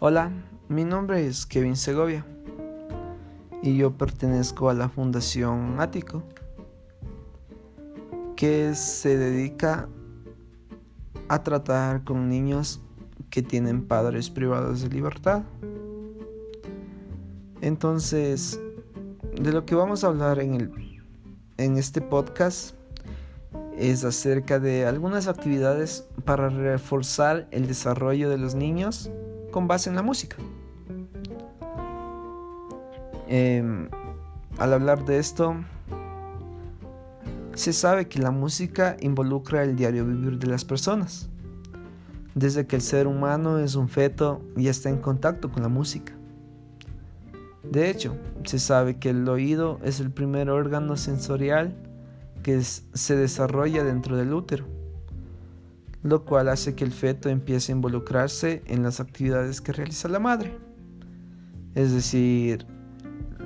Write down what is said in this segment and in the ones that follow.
Hola, mi nombre es Kevin Segovia y yo pertenezco a la Fundación Ático, que se dedica a tratar con niños que tienen padres privados de libertad. Entonces, de lo que vamos a hablar en, el, en este podcast es acerca de algunas actividades para reforzar el desarrollo de los niños con base en la música. Em, al hablar de esto, se sabe que la música involucra el diario vivir de las personas. Desde que el ser humano es un feto y está en contacto con la música. De hecho, se sabe que el oído es el primer órgano sensorial que se desarrolla dentro del útero lo cual hace que el feto empiece a involucrarse en las actividades que realiza la madre. Es decir,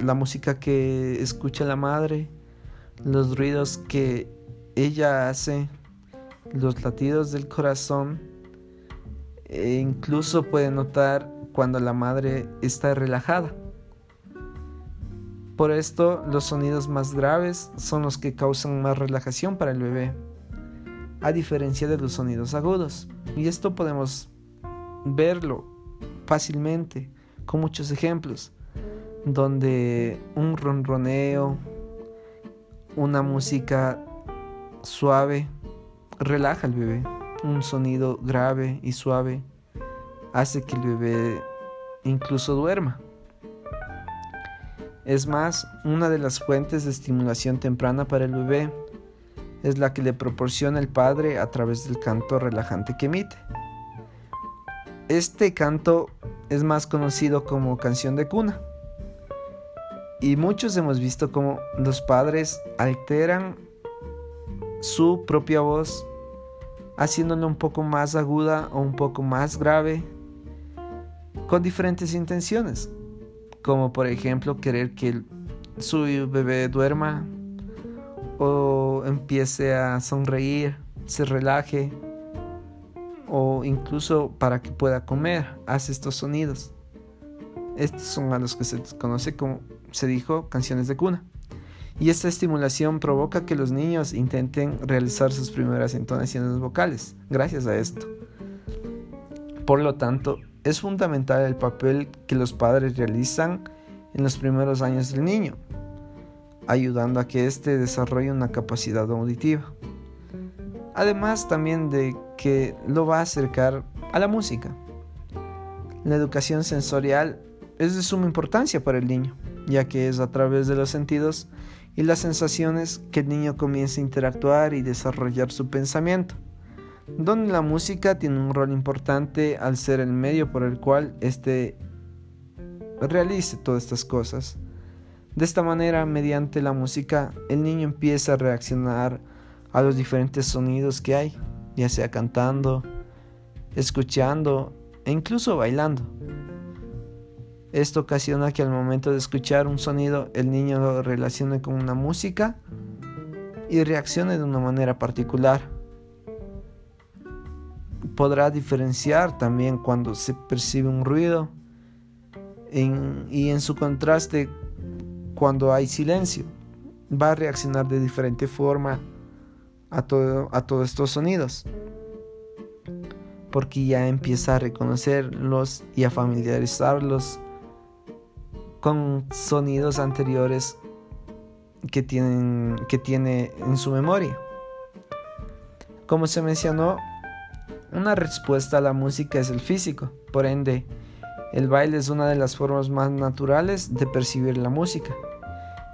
la música que escucha la madre, los ruidos que ella hace, los latidos del corazón, e incluso puede notar cuando la madre está relajada. Por esto, los sonidos más graves son los que causan más relajación para el bebé a diferencia de los sonidos agudos. Y esto podemos verlo fácilmente con muchos ejemplos, donde un ronroneo, una música suave relaja al bebé, un sonido grave y suave hace que el bebé incluso duerma. Es más, una de las fuentes de estimulación temprana para el bebé es la que le proporciona el Padre a través del canto relajante que emite. Este canto es más conocido como canción de cuna. Y muchos hemos visto cómo los padres alteran su propia voz, haciéndola un poco más aguda o un poco más grave, con diferentes intenciones, como por ejemplo querer que su bebé duerma o empiece a sonreír, se relaje o incluso para que pueda comer, hace estos sonidos. Estos son a los que se conoce como se dijo canciones de cuna. Y esta estimulación provoca que los niños intenten realizar sus primeras entonaciones vocales gracias a esto. Por lo tanto, es fundamental el papel que los padres realizan en los primeros años del niño, ayudando a que éste desarrolle una capacidad auditiva. Además también de que lo va a acercar a la música. La educación sensorial es de suma importancia para el niño, ya que es a través de los sentidos y las sensaciones que el niño comienza a interactuar y desarrollar su pensamiento, donde la música tiene un rol importante al ser el medio por el cual éste realice todas estas cosas. De esta manera, mediante la música, el niño empieza a reaccionar a los diferentes sonidos que hay, ya sea cantando, escuchando e incluso bailando. Esto ocasiona que al momento de escuchar un sonido el niño lo relacione con una música y reaccione de una manera particular. Podrá diferenciar también cuando se percibe un ruido y en su contraste cuando hay silencio. Va a reaccionar de diferente forma a, todo, a todos estos sonidos. Porque ya empieza a reconocerlos y a familiarizarlos con sonidos anteriores que, tienen, que tiene en su memoria. Como se mencionó, una respuesta a la música es el físico, por ende, el baile es una de las formas más naturales de percibir la música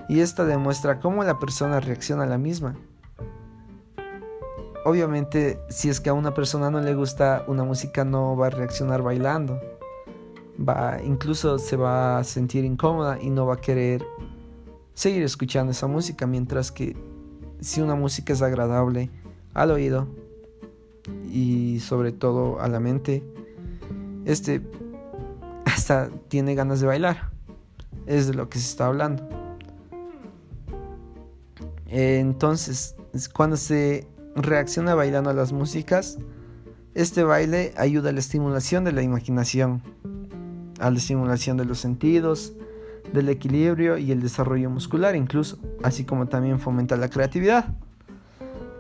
y esta demuestra cómo la persona reacciona a la misma. Obviamente, si es que a una persona no le gusta una música, no va a reaccionar bailando. Va, incluso se va a sentir incómoda y no va a querer seguir escuchando esa música, mientras que si una música es agradable al oído y sobre todo a la mente, este hasta tiene ganas de bailar. Es de lo que se está hablando. Entonces, cuando se reacciona bailando a las músicas, este baile ayuda a la estimulación de la imaginación, a la estimulación de los sentidos, del equilibrio y el desarrollo muscular incluso, así como también fomenta la creatividad.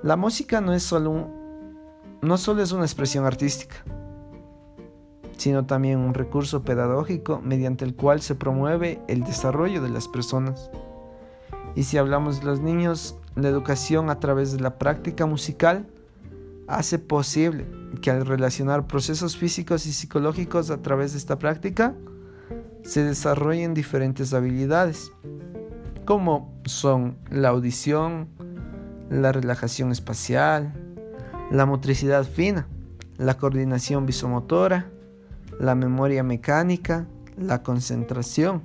La música no es solo no solo es una expresión artística, sino también un recurso pedagógico mediante el cual se promueve el desarrollo de las personas. Y si hablamos de los niños, la educación a través de la práctica musical hace posible que al relacionar procesos físicos y psicológicos a través de esta práctica, se desarrollen diferentes habilidades, como son la audición, la relajación espacial, la motricidad fina, la coordinación visomotora, la memoria mecánica, la concentración,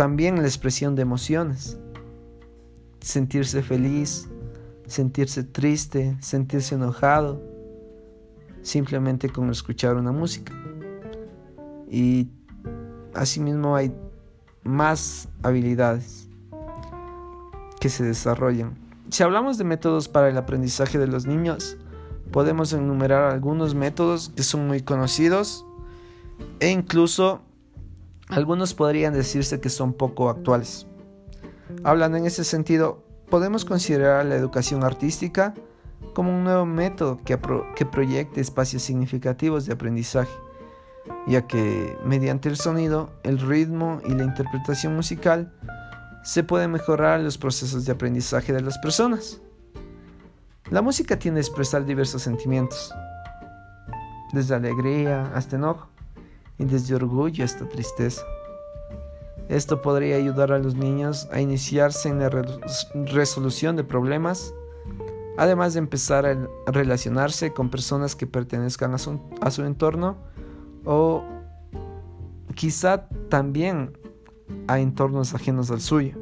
también la expresión de emociones, sentirse feliz, sentirse triste, sentirse enojado, simplemente con escuchar una música. Y asimismo hay más habilidades que se desarrollan. Si hablamos de métodos para el aprendizaje de los niños, podemos enumerar algunos métodos que son muy conocidos e incluso algunos podrían decirse que son poco actuales. Hablando en ese sentido, podemos considerar la educación artística como un nuevo método que, proyecte espacios significativos de aprendizaje, ya que mediante el sonido, el ritmo y la interpretación musical se pueden mejorar los procesos de aprendizaje de las personas. La música tiende a expresar diversos sentimientos, desde alegría hasta enojo y desde orgullo hasta tristeza. Esto podría ayudar a los niños a iniciarse en la resolución de problemas, además de empezar a relacionarse con personas que pertenezcan a su, a su entorno o quizá también a entornos ajenos al suyo.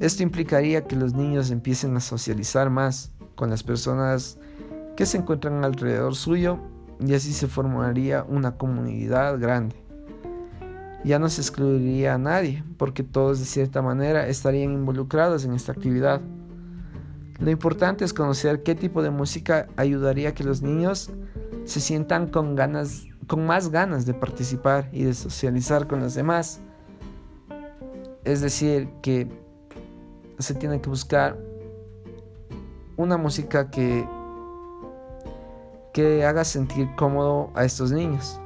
Esto implicaría que los niños empiecen a socializar más con las personas que se encuentran alrededor suyo y así se formaría una comunidad grande. Ya no se excluiría a nadie porque todos de cierta manera estarían involucrados en esta actividad. Lo importante es conocer qué tipo de música ayudaría a que los niños se sientan con ganas con más ganas de participar y de socializar con los demás. Es decir, que se tiene que buscar una música que, que haga sentir cómodo a estos niños,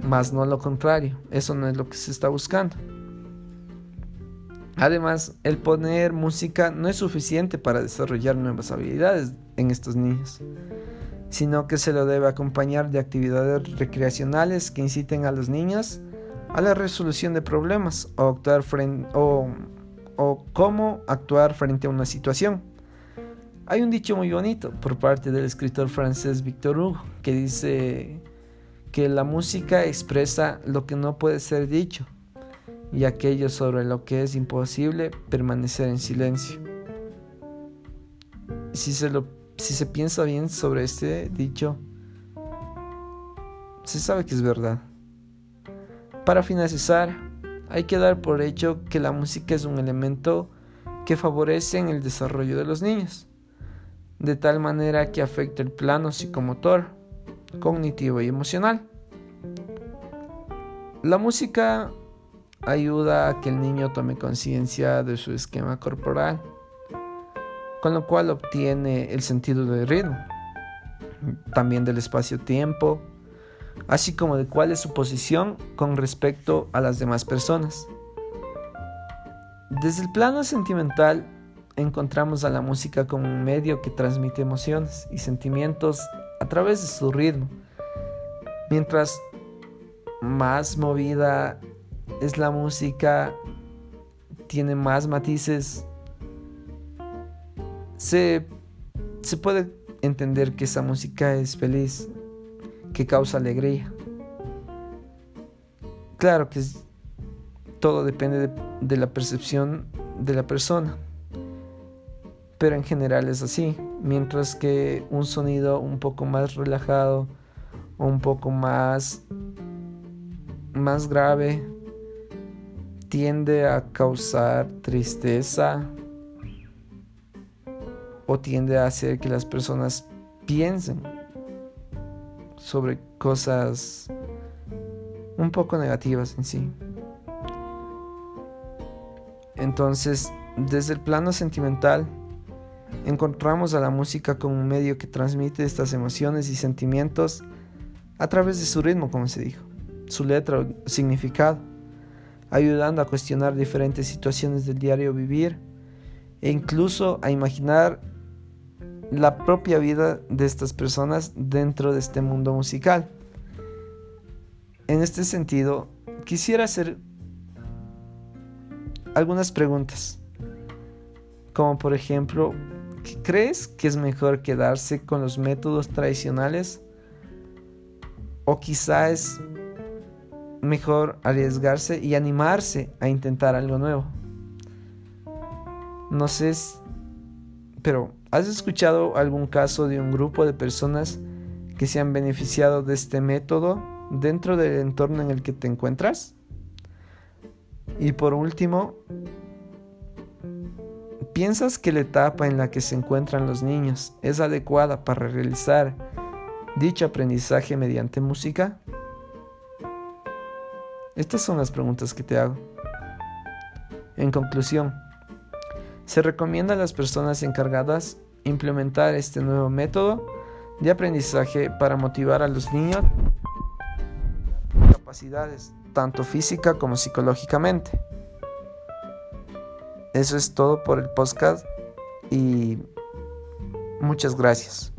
más no lo contrario, eso no es lo que se está buscando. Además, el poner música no es suficiente para desarrollar nuevas habilidades en estos niños, sino que se lo debe acompañar de actividades recreacionales que inciten a los niños a la resolución de problemas o actuar frente, o o cómo actuar frente a una situación. Hay un dicho muy bonito por parte del escritor francés Victor Hugo que dice que la música expresa lo que no puede ser dicho y aquello sobre lo que es imposible permanecer en silencio. Si se, lo, si se piensa bien sobre este dicho, se sabe que es verdad. Para finalizar, hay que dar por hecho que la música es un elemento que favorece en el desarrollo de los niños, de tal manera que afecta el plano psicomotor, cognitivo y emocional. La música ayuda a que el niño tome conciencia de su esquema corporal, con lo cual obtiene el sentido del ritmo, también del espacio-tiempo, así como de cuál es su posición con respecto a las demás personas. Desde el plano sentimental encontramos a la música como un medio que transmite emociones y sentimientos a través de su ritmo. Mientras más movida es la música, tiene más matices, se, se puede entender que esa música es feliz, que causa alegría. Claro que todo depende de, la percepción de la persona, pero en general es así, mientras que un sonido un poco más relajado un poco más más grave tiende a causar tristeza o tiende a hacer que las personas piensen sobre cosas un poco negativas en sí. Entonces, desde el plano sentimental, encontramos a la música como un medio que transmite estas emociones y sentimientos a través de su ritmo, como se dijo, su letra o significado, ayudando a cuestionar diferentes situaciones del diario vivir e incluso a imaginar la propia vida de estas personas dentro de este mundo musical. En este sentido, quisiera hacer algunas preguntas, como por ejemplo, ¿crees que es mejor quedarse con los métodos tradicionales? ¿O quizá es mejor arriesgarse y animarse a intentar algo nuevo? No sé, pero ¿has escuchado algún caso de un grupo de personas que se han beneficiado de este método dentro del entorno en el que te encuentras? Y por último, ¿piensas que la etapa en la que se encuentran los niños es adecuada para realizar dicho aprendizaje mediante música? Estas son las preguntas que te hago. En conclusión, se recomienda a las personas encargadas implementar este nuevo método de aprendizaje para motivar a los niños capacidades, tanto física como psicológicamente. Eso es todo por el podcast y muchas gracias.